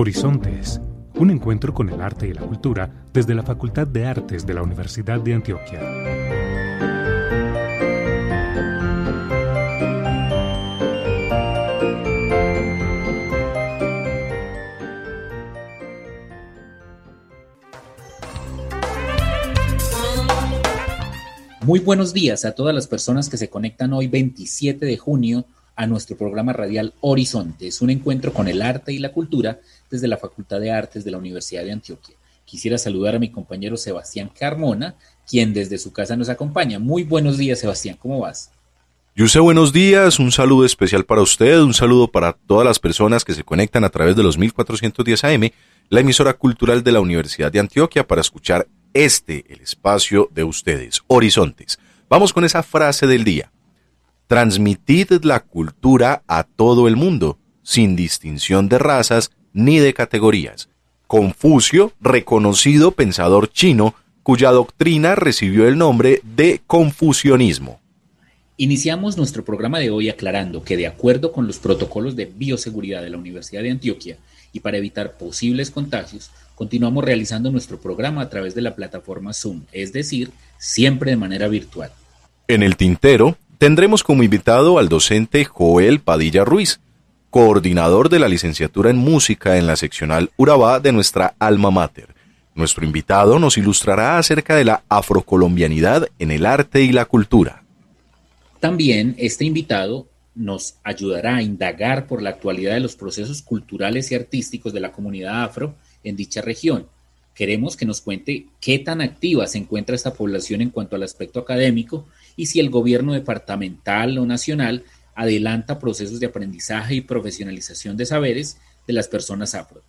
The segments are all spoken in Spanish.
Horizontes, un encuentro con el arte y la cultura desde la Facultad de Artes de la Universidad de Antioquia. Muy buenos días a todas las personas que se conectan hoy 27 de junio a nuestro programa radial Horizontes, un encuentro con el arte y la cultura desde la Facultad de Artes de la Universidad de Antioquia. Quisiera saludar a mi compañero Sebastián Carmona, quien desde su casa nos acompaña. Muy buenos días, Sebastián, ¿cómo vas? Yuse, buenos días, un saludo especial para usted, un saludo para todas las personas que se conectan a través de los 1410 AM, la emisora cultural de la Universidad de Antioquia, para escuchar este, el espacio de ustedes, Horizontes. Vamos con esa frase del día. Transmitid la cultura a todo el mundo, sin distinción de razas ni de categorías. Confucio, reconocido pensador chino, cuya doctrina recibió el nombre de confucionismo. Iniciamos nuestro programa de hoy aclarando que de acuerdo con los protocolos de bioseguridad de la Universidad de Antioquia y para evitar posibles contagios, continuamos realizando nuestro programa a través de la plataforma Zoom, es decir, siempre de manera virtual. En el tintero tendremos como invitado al docente Joel Padilla Ruiz, coordinador de la licenciatura en música en la seccional Urabá de nuestra alma mater. Nuestro invitado nos ilustrará acerca de la afrocolombianidad en el arte y la cultura. También este invitado nos ayudará a indagar por la actualidad de los procesos culturales y artísticos de la comunidad afro en dicha región. Queremos que nos cuente qué tan activa se encuentra esta población en cuanto al aspecto académico y si el gobierno departamental o nacional adelanta procesos de aprendizaje y profesionalización de saberes de las personas afro.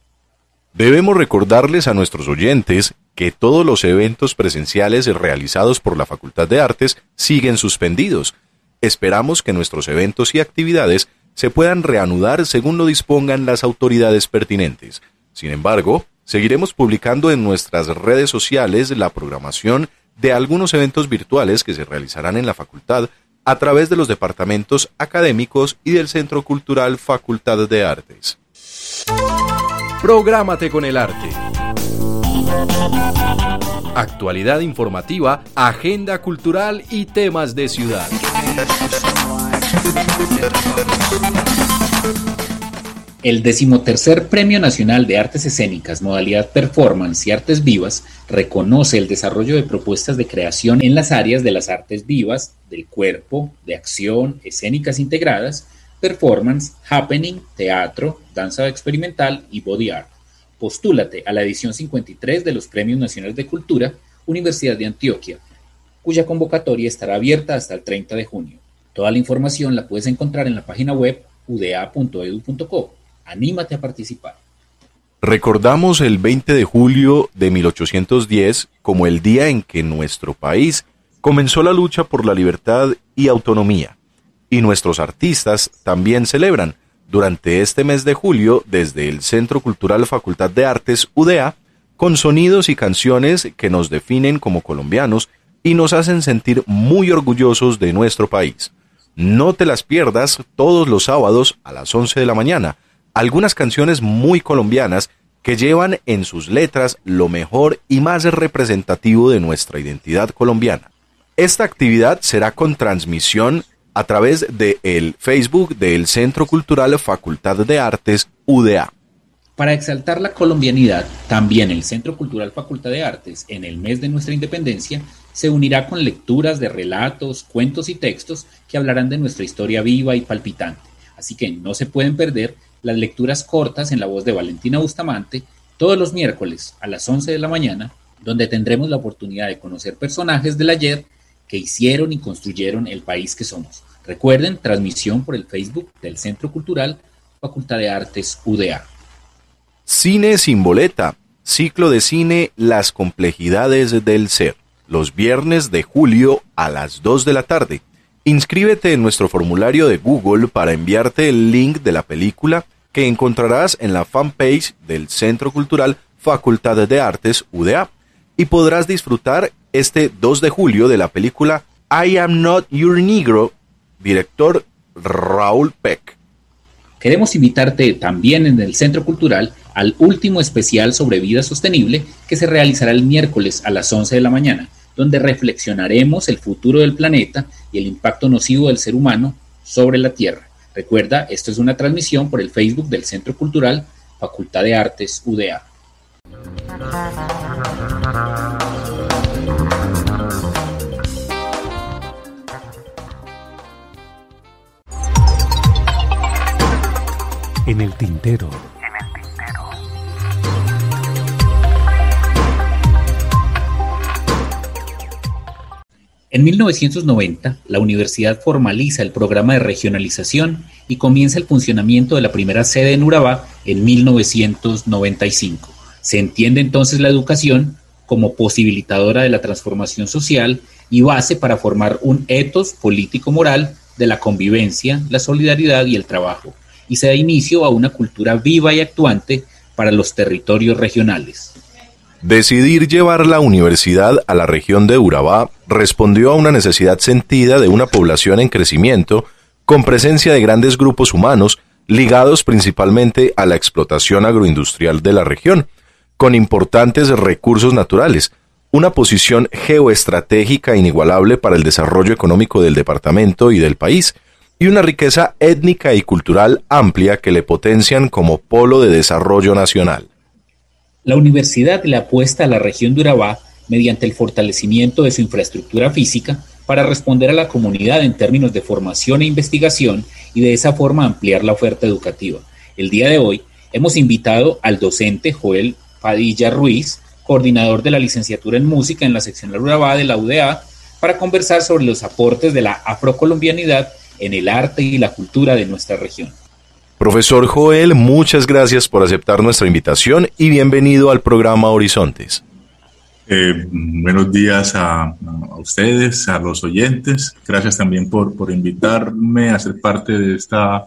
Debemos recordarles a nuestros oyentes que todos los eventos presenciales realizados por la Facultad de Artes siguen suspendidos. Esperamos que nuestros eventos y actividades se puedan reanudar según lo dispongan las autoridades pertinentes. Sin embargo, seguiremos publicando en nuestras redes sociales la programación de algunos eventos virtuales que se realizarán en la facultad a través de los departamentos académicos y del Centro Cultural Facultad de Artes. Prográmate con el arte. Actualidad informativa, agenda cultural y temas de ciudad. El decimotercer Premio Nacional de Artes Escénicas, modalidad Performance y Artes Vivas, reconoce el desarrollo de propuestas de creación en las áreas de las artes vivas, del cuerpo, de acción, escénicas integradas, performance, happening, teatro, danza experimental y body art. Postúlate a la edición 53 de los Premios Nacionales de Cultura, Universidad de Antioquia, cuya convocatoria estará abierta hasta el 30 de junio. Toda la información la puedes encontrar en la página web uda.edu.co. Anímate a participar. Recordamos el 20 de julio de 1810 como el día en que nuestro país comenzó la lucha por la libertad y autonomía, y nuestros artistas también celebran durante este mes de julio desde el Centro Cultural Facultad de Artes UDA con sonidos y canciones que nos definen como colombianos y nos hacen sentir muy orgullosos de nuestro país. No te las pierdas todos los sábados a las 11 de la mañana algunas canciones muy colombianas que llevan en sus letras lo mejor y más representativo de nuestra identidad colombiana. Esta actividad será con transmisión a través de el Facebook del Centro Cultural Facultad de Artes UDA. Para exaltar la colombianidad, también el Centro Cultural Facultad de Artes, en el mes de nuestra independencia, se unirá con lecturas de relatos, cuentos y textos que hablarán de nuestra historia viva y palpitante. Así que no se pueden perder las lecturas cortas en la voz de Valentina Bustamante todos los miércoles a las 11 de la mañana, donde tendremos la oportunidad de conocer personajes del ayer que hicieron y construyeron el país que somos. Recuerden, transmisión por el Facebook del Centro Cultural Facultad de Artes UDA. Cine sin boleta, ciclo de cine Las complejidades del ser, los viernes de julio a las 2 de la tarde. Inscríbete en nuestro formulario de Google para enviarte el link de la película que encontrarás en la fanpage del Centro Cultural Facultad de Artes UDA y podrás disfrutar este 2 de julio de la película I Am Not Your Negro, director Raúl Peck. Queremos invitarte también en el Centro Cultural al último especial sobre vida sostenible que se realizará el miércoles a las 11 de la mañana, donde reflexionaremos el futuro del planeta y el impacto nocivo del ser humano sobre la Tierra. Recuerda, esto es una transmisión por el Facebook del Centro Cultural Facultad de Artes UDA. En el tintero. En 1990, la universidad formaliza el programa de regionalización y comienza el funcionamiento de la primera sede en Urabá en 1995. Se entiende entonces la educación como posibilitadora de la transformación social y base para formar un etos político-moral de la convivencia, la solidaridad y el trabajo y se da inicio a una cultura viva y actuante para los territorios regionales. Decidir llevar la universidad a la región de Urabá respondió a una necesidad sentida de una población en crecimiento con presencia de grandes grupos humanos ligados principalmente a la explotación agroindustrial de la región, con importantes recursos naturales, una posición geoestratégica inigualable para el desarrollo económico del departamento y del país, y una riqueza étnica y cultural amplia que le potencian como polo de desarrollo nacional. La universidad le apuesta a la región de Urabá mediante el fortalecimiento de su infraestructura física para responder a la comunidad en términos de formación e investigación y de esa forma ampliar la oferta educativa. El día de hoy hemos invitado al docente Joel Padilla Ruiz, coordinador de la licenciatura en música en la sección Urabá de la UDA, para conversar sobre los aportes de la afrocolombianidad en el arte y la cultura de nuestra región. Profesor Joel, muchas gracias por aceptar nuestra invitación y bienvenido al programa Horizontes. Eh, buenos días a, ustedes, a los oyentes. Gracias también por, por invitarme a ser parte de esta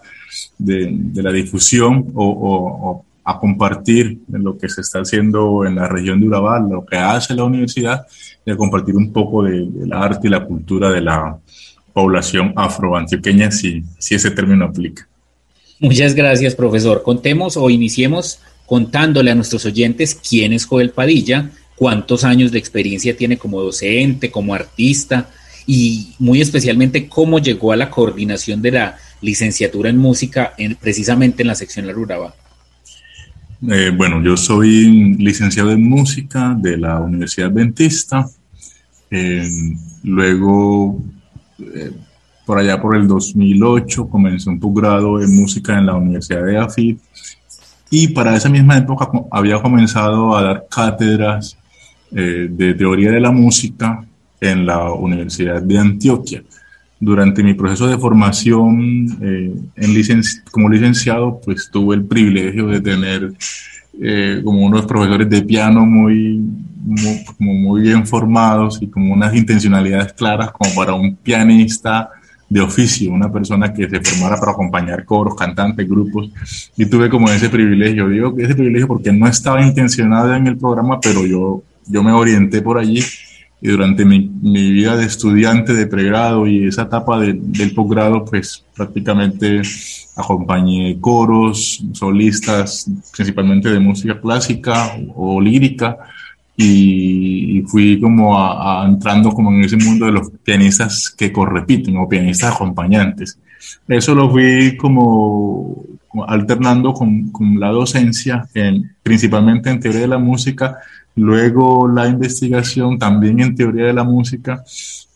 de, la difusión o, a compartir lo que se está haciendo en la región de Urabá, lo que hace la universidad y a compartir un poco del arte y la cultura de la, población afroantioqueña, si, si ese término aplica. Muchas gracias, profesor. Contemos o iniciemos contándole a nuestros oyentes quién es Joel Padilla, cuántos años de experiencia tiene como docente, como artista y muy especialmente cómo llegó a la coordinación de la licenciatura en música en, precisamente en la sección La Ruraba. Eh, bueno, yo soy licenciado en música de la Universidad Adventista. Eh, luego eh, por allá por el 2008 comencé un posgrado en música en la Universidad de AFID y para esa misma época había comenzado a dar cátedras eh, de teoría de la música en la Universidad de Antioquia. Durante mi proceso de formación eh, en como licenciado, pues tuve el privilegio de tener como unos profesores de piano muy, muy bien formados y como unas intencionalidades claras como para un pianista de oficio, una persona que se formara para acompañar coros, cantantes, grupos, y tuve como ese privilegio, digo ese privilegio porque no estaba intencionado en el programa, pero yo, yo me orienté por allí. Y durante mi, mi vida de estudiante de pregrado y esa etapa del posgrado, pues prácticamente acompañé coros, solistas, principalmente de música clásica o lírica, y, fui como entrando como en ese mundo de los pianistas que correpiten o pianistas acompañantes. Eso lo fui como, alternando con, con, la docencia, en, principalmente en teoría de la música, luego la investigación también en teoría de la música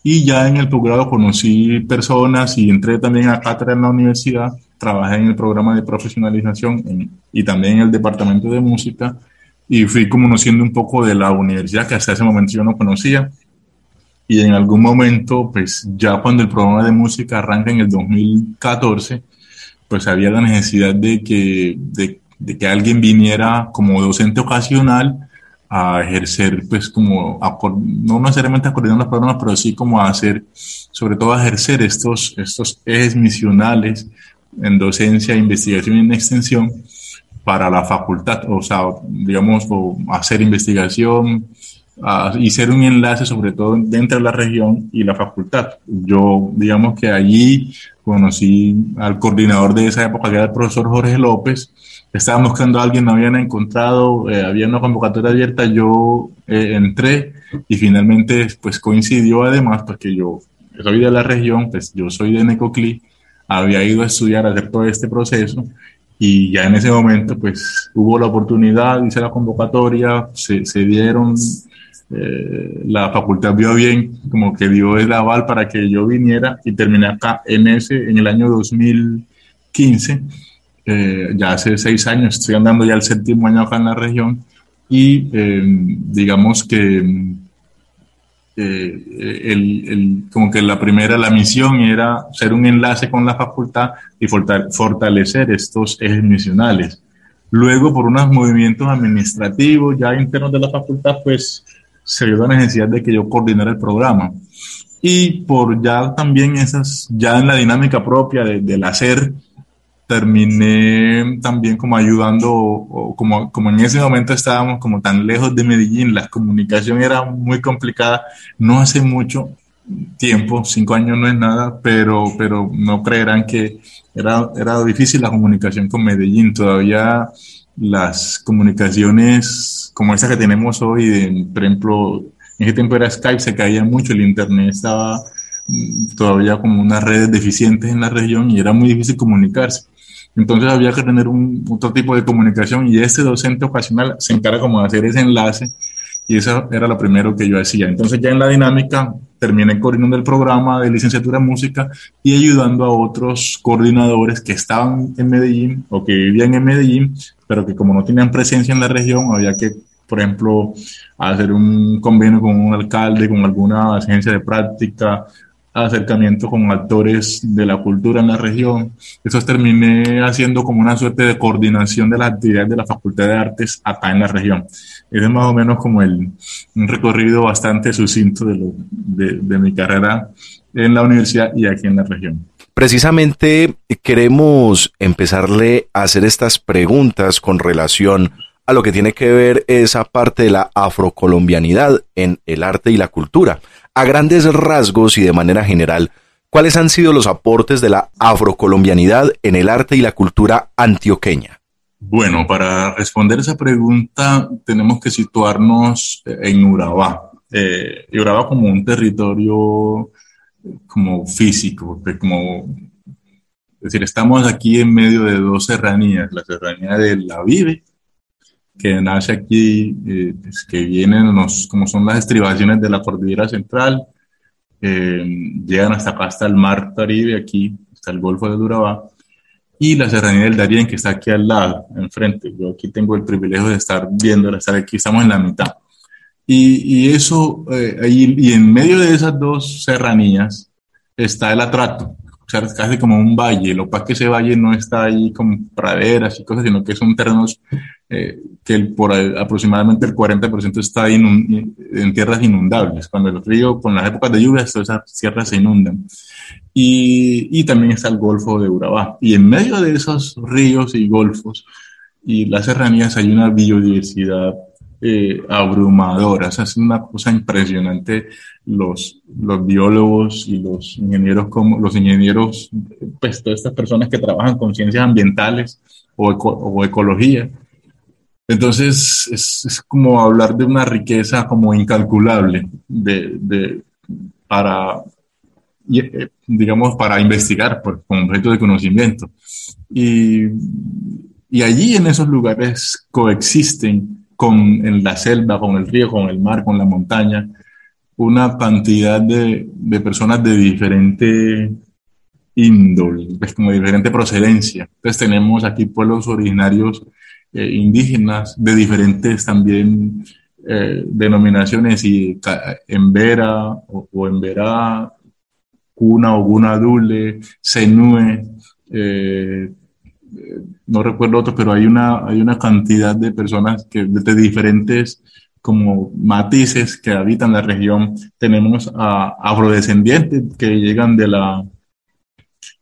y ya en el posgrado conocí personas y entré también a cátedra en la universidad, trabajé en el programa de profesionalización y también en el departamento de música y fui conociendo un poco de la universidad que hasta ese momento yo no conocía. Y en algún momento, pues ya cuando el programa de música arranca en el 2014, pues había la necesidad de que, de, de que alguien viniera como docente ocasional a ejercer, pues como, no necesariamente a coordinar los programas, pero sí como a hacer, sobre todo a ejercer estos, estos ejes misionales en docencia, investigación y en extensión para la facultad, o sea, digamos, hacer investigación, y ser un enlace sobre todo dentro de la región y la facultad. Yo, digamos que allí conocí al coordinador de esa época, que era el profesor Jorge López, estaban buscando a alguien, no habían encontrado, eh, había una convocatoria abierta, yo eh, entré y finalmente pues coincidió además porque yo soy de la región, pues yo soy de Necoclí, había ido a estudiar, a hacer todo este proceso y ya en ese momento pues hubo la oportunidad, hice la convocatoria, se, se dieron eh, la facultad vio bien, como que dio el aval para que yo viniera y terminé acá en ese, en el año 2015, eh, ya hace seis años, estoy andando ya el séptimo año acá en la región y eh, digamos que el, como que la primera, la misión era ser un enlace con la facultad y fortalecer estos ejes misionales. Luego, por unos movimientos administrativos ya internos de la facultad, pues se vio la necesidad de que yo coordinara el programa. Y por ya también esas, ya en la dinámica propia del hacer, terminé también como ayudando, o como, como en ese momento estábamos como tan lejos de Medellín, la comunicación era muy complicada, no hace mucho tiempo, cinco años no es nada, pero, pero no creerán que era, era difícil la comunicación con Medellín, todavía las comunicaciones como esta que tenemos hoy, por ejemplo, en ese tiempo era Skype, se caía mucho, el Internet estaba mm, todavía como unas redes deficientes en la región y era muy difícil comunicarse. Entonces había que tener un, otro tipo de comunicación y este docente ocasional se encarga como de hacer ese enlace y eso era lo primero que yo hacía. Entonces ya en la dinámica terminé coordinando el programa de licenciatura en música y ayudando a otros coordinadores que estaban en Medellín o que vivían en Medellín pero que como no tenían presencia en la región, había que, por ejemplo, hacer un convenio con un alcalde, con alguna agencia de práctica, acercamiento con actores de la cultura en la región. Eso terminé haciendo como una suerte de coordinación de las actividades de la Facultad de Artes acá en la región. Ese es más o menos como el, un recorrido bastante sucinto de, de, mi carrera en la universidad y aquí en la región. Precisamente queremos empezarle a hacer estas preguntas con relación lo que tiene que ver esa parte de la afrocolombianidad en el arte y la cultura. A grandes rasgos y de manera general, ¿cuáles han sido los aportes de la afrocolombianidad en el arte y la cultura antioqueña? Bueno, para responder esa pregunta tenemos que situarnos en Urabá. Eh, Urabá como un territorio como físico, como, es decir, estamos aquí en medio de dos serranías, la serranía de la Vive, que nace aquí, eh, pues, que vienen los, como son las estribaciones de la cordillera central, eh, llegan hasta acá, hasta el mar Caribe, aquí, hasta el Golfo de Urabá, y la serranía del Darién, que está aquí al lado, enfrente. Yo aquí tengo el privilegio de estar viendo, de estar aquí, estamos en la mitad. Y, eso, eh, y en medio de esas dos serranías está el atrato, o sea, casi como un valle. Lo que pasa es que ese valle no está ahí con praderas y cosas, sino que son terrenos eh, que por aproximadamente el 40% está en tierras inundables. Cuando el río, con las épocas de lluvias, todas esas tierras se inundan. Y, y también está el Golfo de Urabá. Y en medio de esos ríos y golfos y las serranías hay una biodiversidad eh, abrumadora. es una cosa impresionante. Los, los biólogos y los ingenieros, como los ingenieros, pues todas estas personas que trabajan con ciencias ambientales o, o ecología. Entonces, es, como hablar de una riqueza como incalculable de, de para, eh, digamos, para investigar pues, con objeto de conocimiento. Y, y allí en esos lugares coexisten con en la selva, con el río, con el mar, con la montaña, una cantidad de, de personas de diferente índole, pues como diferente procedencia. Entonces tenemos aquí pueblos originarios eh, indígenas de diferentes también eh, denominaciones y en Vera o, en Vera, Cuna o Guna Dule, Senue, eh, no recuerdo otro, pero hay una, hay una cantidad de personas que de diferentes como matices que habitan la región. Tenemos a afrodescendientes que llegan de la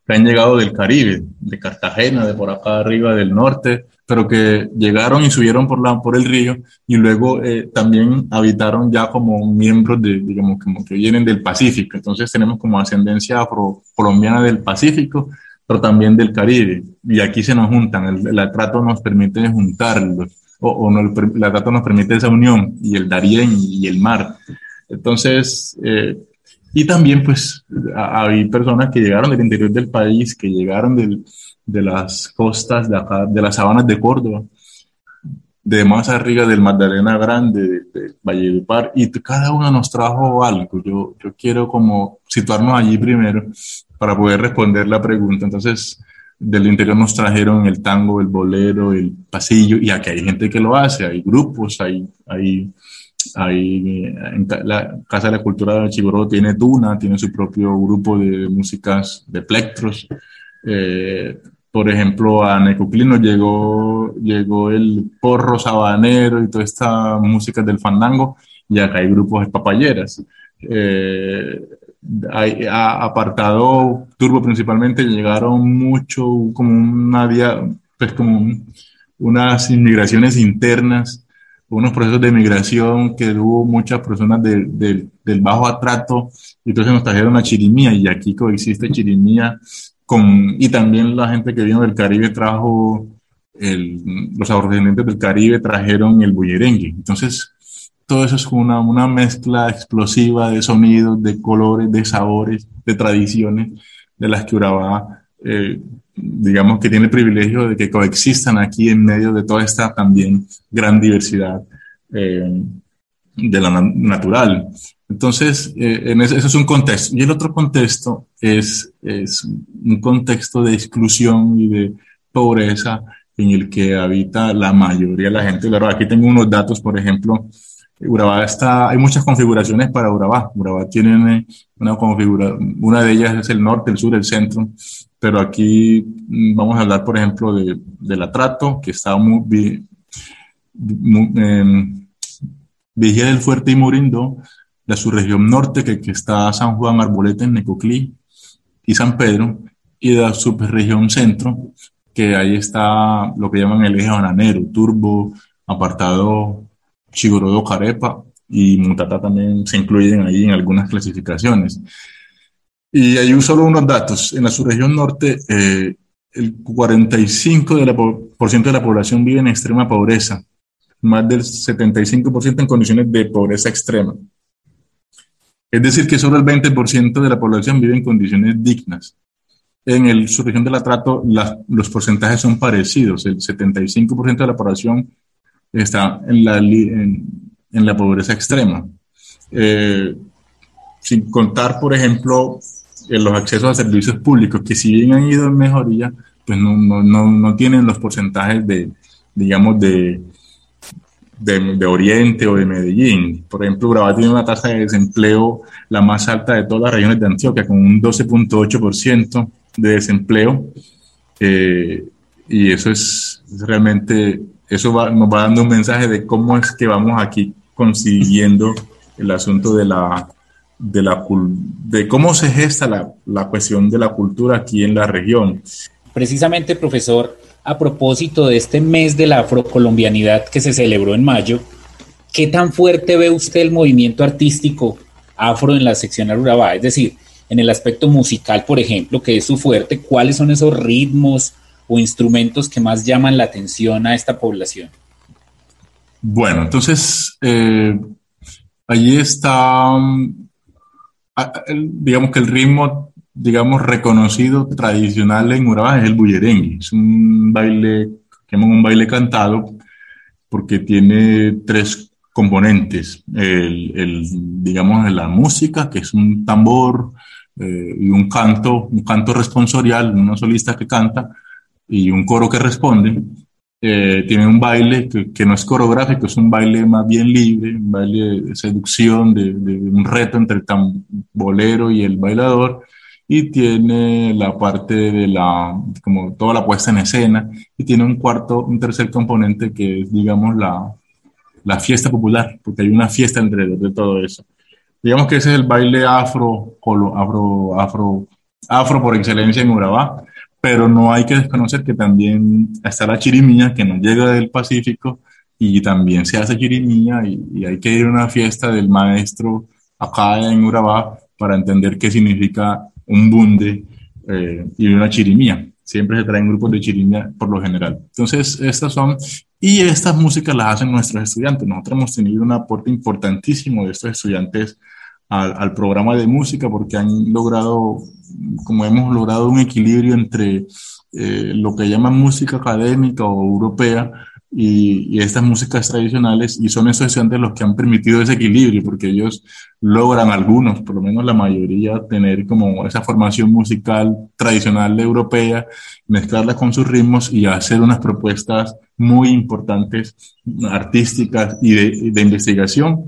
que han llegado del Caribe, de Cartagena, de por acá arriba del norte, pero que llegaron y subieron por, la, por el río y luego eh, también habitaron ya como miembros de, digamos, como que vienen del Pacífico. Entonces tenemos como ascendencia afro-colombiana del Pacífico, pero también del Caribe. Y aquí se nos juntan, el, el trato nos permite juntarlos, o, o no, el, el, trato nos permite esa unión, y el Darién y el mar. Entonces, eh, y también pues hay personas que llegaron del interior del país, que llegaron del, de las costas de acá, de las sabanas de Córdoba, de más arriba del Magdalena Grande, de, de Valledupar, y cada uno nos trajo algo. Yo, yo quiero como situarnos allí primero para poder responder la pregunta. Entonces, del interior nos trajeron el tango, el bolero, el pasillo, y aquí hay gente que lo hace, hay grupos, hay, hay, hay en la Casa de la Cultura de Chiboró tiene Duna, tiene su propio grupo de músicas de plectros. Eh, por ejemplo, a Necoclino llegó, llegó el porro sabanero y toda esta música del fandango, y acá hay grupos de papayeras. Eh, hay, a, apartado turbo principalmente llegaron mucho, como una pues como un, unas inmigraciones internas, unos procesos de migración que hubo muchas personas de, de, del bajo atrato, y entonces nos trajeron a Chirimía, y aquí coexiste Chirimía con, y también la gente que vino del Caribe trajo, el, los afrodescendientes del Caribe trajeron el bullerengue. Entonces, todo eso es una, una mezcla explosiva de sonidos, de colores, de sabores, de tradiciones, de las que Urabá, eh, digamos que tiene el privilegio de que coexistan aquí en medio de toda esta también gran diversidad eh, de la natural. Entonces, eh, en ese, eso es un contexto. Y el otro contexto es, es un contexto de exclusión y de pobreza en el que habita la mayoría de la gente. Claro, aquí tengo unos datos, por ejemplo, Urabá está, hay muchas configuraciones para Urabá. Urabá tiene una configuración, una de ellas es el norte, el sur, el centro, pero aquí mm, vamos a hablar, por ejemplo, de, del atrato, que está muy, muy eh, Vigía del Fuerte y Murindo, la subregión norte, que, que está San Juan, Arboleta, en Necoclí y San Pedro, y la subregión centro, que ahí está lo que llaman el eje bananero, Turbo, Apartado, Chigorodo, Carepa y Mutata también se incluyen ahí en algunas clasificaciones. Y hay solo unos datos. En la subregión norte, eh, el 45% de la, por ciento de la población vive en extrema pobreza, más del 75% en condiciones de pobreza extrema. Es decir, que solo el 20% de la población vive en condiciones dignas. En el subregión del atrato, la, los porcentajes son parecidos. El 75% de la población está en la, en, la pobreza extrema. Eh, sin contar, por ejemplo, los accesos a servicios públicos, que si bien han ido en mejoría, pues no, no, no, no tienen los porcentajes de, digamos, de, de, Oriente o de Medellín. Por ejemplo, Urabá tiene una tasa de desempleo la más alta de todas las regiones de Antioquia, con un 12.8% de desempleo. Eh, y eso es, es realmente, eso va, nos va dando un mensaje de cómo es que vamos aquí consiguiendo el asunto de la, de, la, de cómo se gesta la, la cuestión de la cultura aquí en la región. Precisamente, profesor, a propósito de este mes de la afrocolombianidad que se celebró en mayo, ¿qué tan fuerte ve usted el movimiento artístico afro en la sección Urabá? Es decir, en el aspecto musical, por ejemplo, que es su fuerte, ¿cuáles son esos ritmos o instrumentos que más llaman la atención a esta población? Bueno, entonces, eh, allí está, digamos que el ritmo digamos, reconocido tradicional en Urabá es el bullerengue. Es un baile, que un baile cantado, porque tiene tres componentes. El, el digamos, la música, que es un tambor eh, y un canto, un canto responsorial, una solista que canta y un coro que responde. Eh, tiene un baile que, que, no es coreográfico, es un baile más bien libre, un baile de seducción, de, de un reto entre el tambolero y el bailador y tiene la parte de la, como toda la puesta en escena, y tiene un cuarto, un tercer componente que es, digamos, la, la fiesta popular, porque hay una fiesta alrededor de todo eso. Digamos que ese es el baile afro, afro, afro afro por excelencia en Urabá, pero no hay que desconocer que también está la chirimía que nos llega del Pacífico y también se hace chirimía y, hay que ir a una fiesta del maestro acá en Urabá para entender qué significa un bunde eh, y una chirimía. Siempre se traen grupos de chirimía por lo general. Entonces, estas son, y estas músicas las hacen nuestros estudiantes. Nosotros hemos tenido un aporte importantísimo de estos estudiantes al, programa de música porque han logrado, como hemos logrado un equilibrio entre eh, lo que llaman música académica o europea y, estas músicas tradicionales y son esos estudiantes los que han permitido ese equilibrio porque ellos logran algunos, por lo menos la mayoría, tener como esa formación musical tradicional europea, mezclarla con sus ritmos y hacer unas propuestas muy importantes, artísticas y de investigación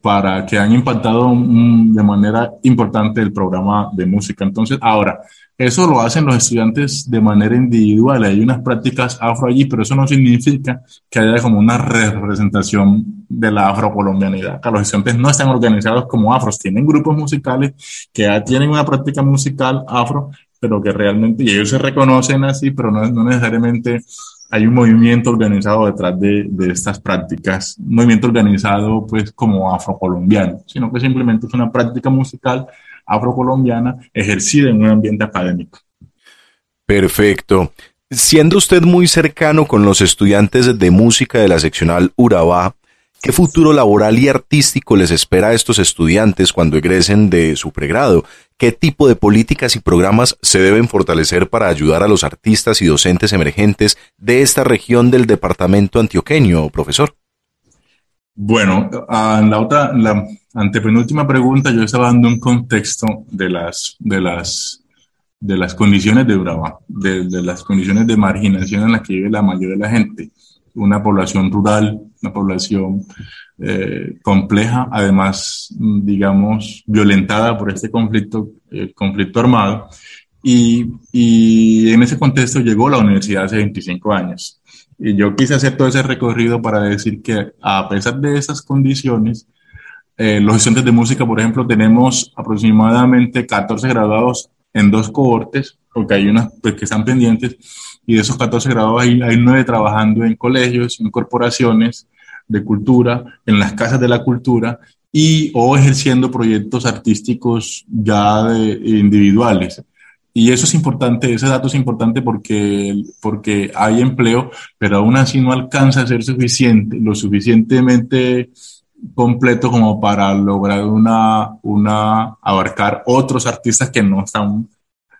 para que han impactado de manera importante el programa de música. Entonces, ahora, eso lo hacen los estudiantes de manera individual. Hay unas prácticas afro allí, pero eso no significa que haya como una representación de la afrocolombianidad. Los estudiantes no están organizados como afros, tienen grupos musicales que ya tienen una práctica musical afro, pero que realmente, y ellos se reconocen así, pero no, no necesariamente hay un movimiento organizado detrás de, estas prácticas, un movimiento organizado pues como afrocolombiano, sino que simplemente es una práctica musical afrocolombiana ejercida en un ambiente académico. Perfecto. Siendo usted muy cercano con los estudiantes de música de la seccional Urabá, ¿qué futuro laboral y artístico les espera a estos estudiantes cuando egresen de su pregrado? ¿Qué tipo de políticas y programas se deben fortalecer para ayudar a los artistas y docentes emergentes de esta región del departamento antioqueño, profesor? Bueno, en la otra, la antepenúltima pregunta, yo estaba dando un contexto de las, de las, de las condiciones de Urabá, de, de las condiciones de marginación en las que vive la mayoría de la gente. Una población rural, una población eh, compleja, además, digamos, violentada por este conflicto, eh, conflicto armado. Y, y, en ese contexto llegó la universidad hace 25 años. Y yo quise hacer todo ese recorrido para decir que a pesar de esas condiciones, eh, los estudiantes de música, por ejemplo, tenemos aproximadamente 14 graduados en dos cohortes, porque hay unas pues, que están pendientes, y de esos 14 graduados hay, hay 9 trabajando en colegios, en corporaciones, de cultura, en las casas de la cultura y o ejerciendo proyectos artísticos ya individuales. Y eso es importante, ese dato es importante porque, porque hay empleo, pero aún así no alcanza a ser suficiente, lo suficientemente completo como para lograr una, una, abarcar otros artistas que no están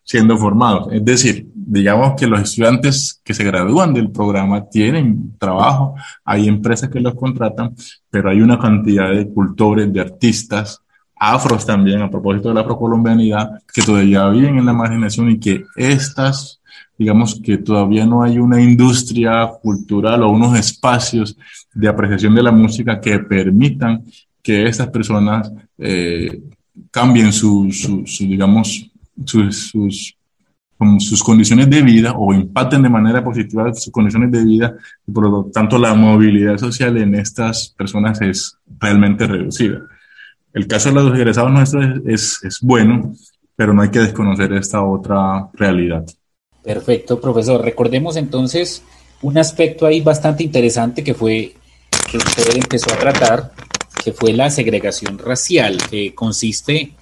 siendo formados. Es decir, digamos que los estudiantes que se gradúan del programa tienen trabajo, hay empresas que los contratan, pero hay una cantidad de cultores, de artistas, afros también, a propósito de la afrocolombianidad, que todavía viven en la marginación y que estas, digamos que todavía no hay una industria cultural o unos espacios de apreciación de la música que permitan que estas personas eh, cambien su, su, su digamos, sus, sus, sus condiciones de vida o impacten de manera positiva sus condiciones de vida y por lo tanto la movilidad social en estas personas es realmente reducida. El caso de los egresados nuestros es, es bueno, pero no hay que desconocer esta otra realidad. Perfecto, profesor. Recordemos entonces un aspecto ahí bastante interesante que fue que usted empezó a tratar, que fue la segregación racial, que consiste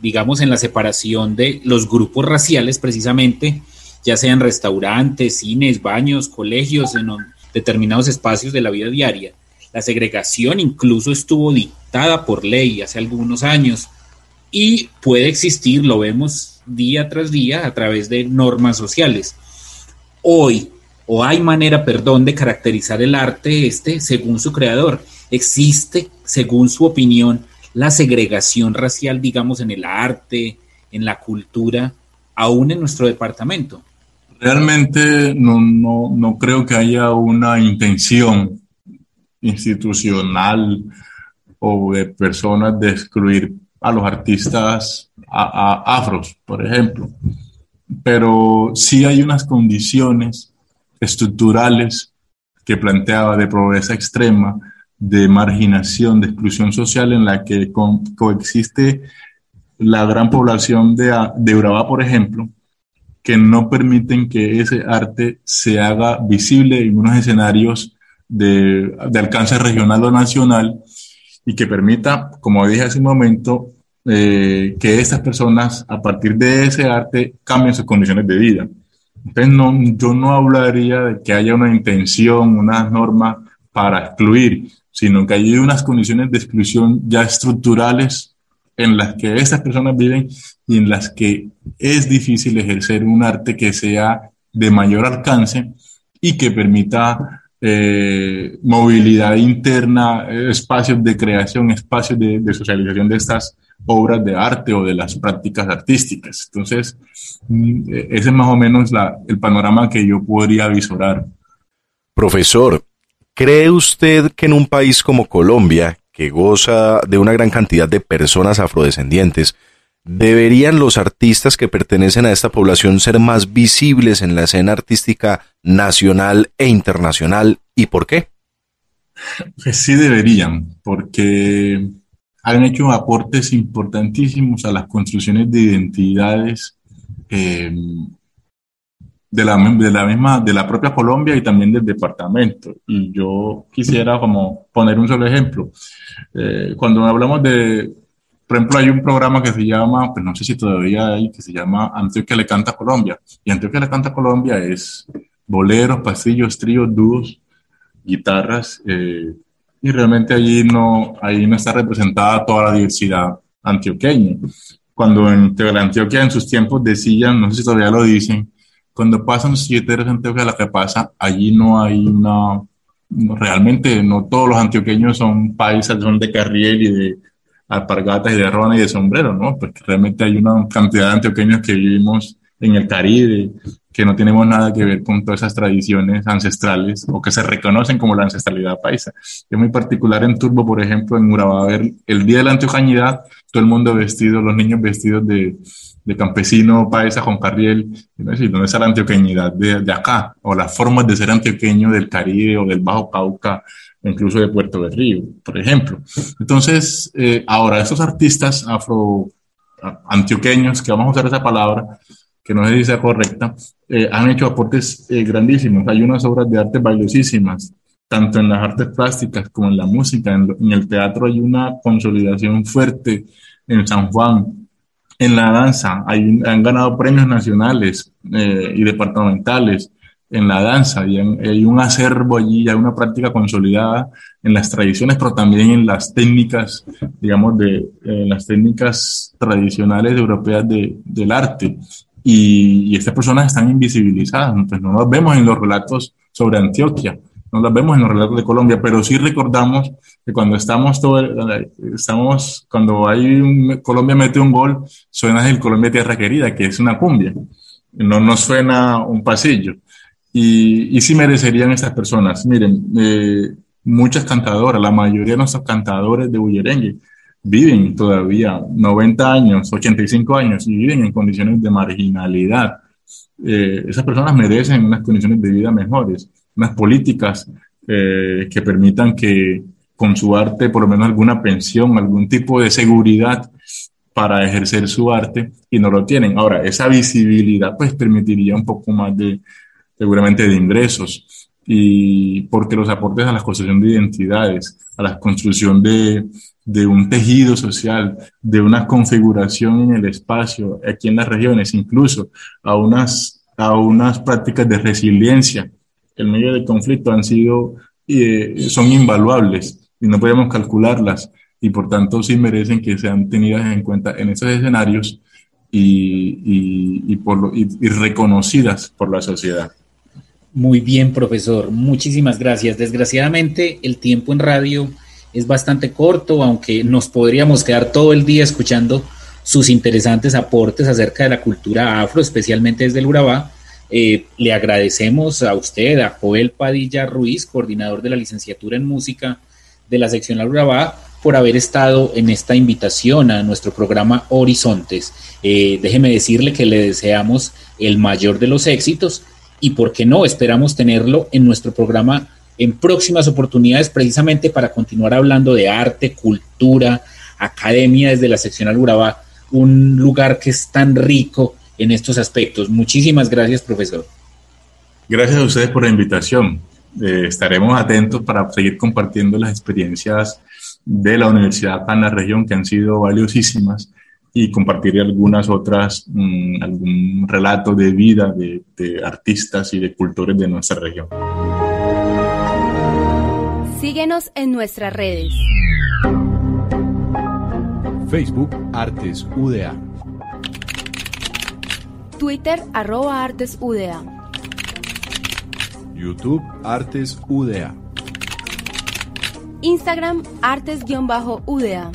digamos, en la separación de los grupos raciales precisamente, ya sean restaurantes, cines, baños, colegios, en determinados espacios de la vida diaria. La segregación incluso estuvo dictada por ley hace algunos años y puede existir, lo vemos día tras día a través de normas sociales. Hoy, o hay manera, perdón, de caracterizar el arte este según su creador. Existe, según su opinión, la segregación racial, digamos, en el arte, en la cultura, aún en nuestro departamento? Realmente no, no, no creo que haya una intención institucional o de personas de excluir a los artistas afros, por ejemplo. Pero sí hay unas condiciones estructurales que planteaba de pobreza extrema de marginación, de exclusión social en la que coexiste la gran población de, de Urabá, por ejemplo, que no permiten que ese arte se haga visible en unos escenarios de, de alcance regional o nacional y que permita, como dije hace un momento, eh, que estas personas a partir de ese arte cambien sus condiciones de vida. Entonces, no, yo no hablaría de que haya una intención, una norma para excluir, sino que hay unas condiciones de exclusión ya estructurales en las que estas personas viven y en las que es difícil ejercer un arte que sea de mayor alcance y que permita eh, movilidad interna, espacios de creación, espacios de, de, socialización de estas obras de arte o de las prácticas artísticas. Entonces, mm, ese es más o menos la, el panorama que yo podría visorar. Profesor, ¿cree usted que en un país como Colombia, que goza de una gran cantidad de personas afrodescendientes, ¿Deberían los artistas que pertenecen a esta población ser más visibles en la escena artística nacional e internacional y por qué? Pues sí deberían, porque han hecho aportes importantísimos a las construcciones de identidades eh, de, la, de, la, misma, de la propia Colombia y también del departamento. Y yo quisiera como poner un solo ejemplo. Eh, cuando hablamos de por ejemplo, hay un programa que se llama, pues no sé si todavía hay, que se llama Antioquia le canta Colombia. Y Antioquia le canta Colombia es boleros, pasillos, tríos, dúos, guitarras. Eh, y realmente allí no, ahí no está representada toda la diversidad antioqueña. Cuando en Antioquia en sus tiempos decían, no sé si todavía lo dicen, cuando pasan siete de Antioquia, la que pasa, allí no hay una, realmente no todos los antioqueños son paisas, son de carriel y de alpargatas y de rona y de sombrero, ¿no? Porque realmente hay una cantidad de antioqueños que vivimos en el Caribe, que no tenemos nada que ver con todas esas tradiciones ancestrales o que se reconocen como la ancestralidad paisa. Es muy particular en Turbo, por ejemplo, en Urabá, ver el día de la antioqueñidad, todo el mundo vestido, los niños vestidos de, de campesino paisa con carriel, ¿no? ¿dónde está la antioqueñidad de, de, acá? O las formas de ser antioqueño del Caribe o del Bajo Cauca incluso de Puerto de Río, por ejemplo. Entonces, eh, ahora, estos artistas afro antioqueños, que vamos a usar esa palabra, que no sé si sea correcta, eh, han hecho aportes eh, grandísimos. Hay unas obras de arte valiosísimas, tanto en las artes plásticas como en la música. En, en el teatro hay una consolidación fuerte en San Juan. En la danza. Hay, han ganado premios nacionales y departamentales en la danza. Y hay un acervo allí, hay una práctica consolidada en las tradiciones, pero también en las técnicas, digamos, de las técnicas tradicionales europeas de, del arte. Y, estas personas están invisibilizadas, pues no las vemos en los relatos sobre Antioquia, no las vemos en los relatos de Colombia, pero sí recordamos que cuando estamos todo, estamos, cuando hay un, Colombia mete un gol, suena el Colombia Tierra Querida, que es una cumbia, no nos suena un pasillo. Y, y sí merecerían estas personas. Miren, eh, muchas cantadoras, la mayoría de nuestros cantadores de bullerengue viven todavía 90 años, 85 años y viven en condiciones de marginalidad. Eh, esas personas merecen unas condiciones de vida mejores, unas políticas eh, que permitan que con su arte por lo menos alguna pensión, algún tipo de seguridad para ejercer su arte y no lo tienen. Ahora, esa visibilidad pues permitiría un poco más de, seguramente de ingresos, y porque los aportes a la construcción de identidades, a la construcción de, de un tejido social, de una configuración en el espacio, aquí en las regiones, incluso a unas, a unas prácticas de resiliencia en medio del conflicto han sido, eh, son invaluables y no podemos calcularlas y por tanto sí merecen que sean tenidas en cuenta en esos escenarios y, y, y, por, y reconocidas por la sociedad. Muy bien, profesor. Muchísimas gracias. Desgraciadamente, el tiempo en radio es bastante corto, aunque nos podríamos quedar todo el día escuchando sus interesantes aportes acerca de la cultura afro, especialmente desde el Urabá. Eh, le agradecemos a usted, a Joel Padilla Ruiz, coordinador de la licenciatura en música de la sección Urabá, por haber estado en esta invitación a nuestro programa Horizontes. Eh, déjeme decirle que le deseamos el mayor de los éxitos y, ¿por qué no? Esperamos tenerlo en nuestro programa en próximas oportunidades precisamente para continuar hablando de arte, cultura, academia desde la sección Urabá un lugar que es tan rico en estos aspectos. Muchísimas gracias, profesor. Gracias a ustedes por la invitación. Eh, estaremos atentos para seguir compartiendo las experiencias de la universidad en la región que han sido valiosísimas y compartir algunas otras, mm, algún relato de vida de, de artistas y de cultores de nuestra región. Síguenos en nuestras redes. Facebook Artes UDA. Twitter arroba Artes UDA. YouTube Artes UDA. Instagram Artes-UDA.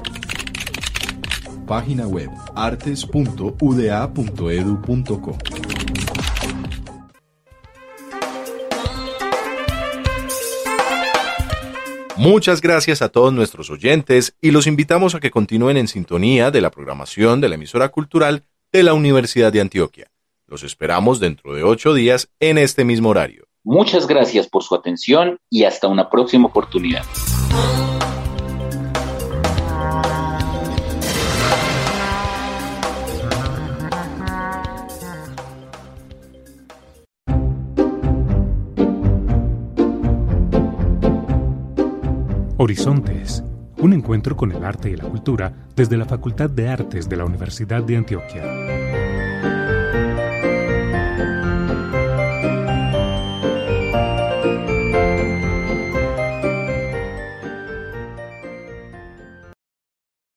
Página web artes.uda.edu.co. Muchas gracias a todos nuestros oyentes y los invitamos a que continúen en sintonía de la programación de la emisora cultural de la Universidad de Antioquia. Los esperamos dentro de ocho días en este mismo horario. Muchas gracias por su atención y hasta una próxima oportunidad. Horizontes, un encuentro con el arte y la cultura desde la Facultad de Artes de la Universidad de Antioquia.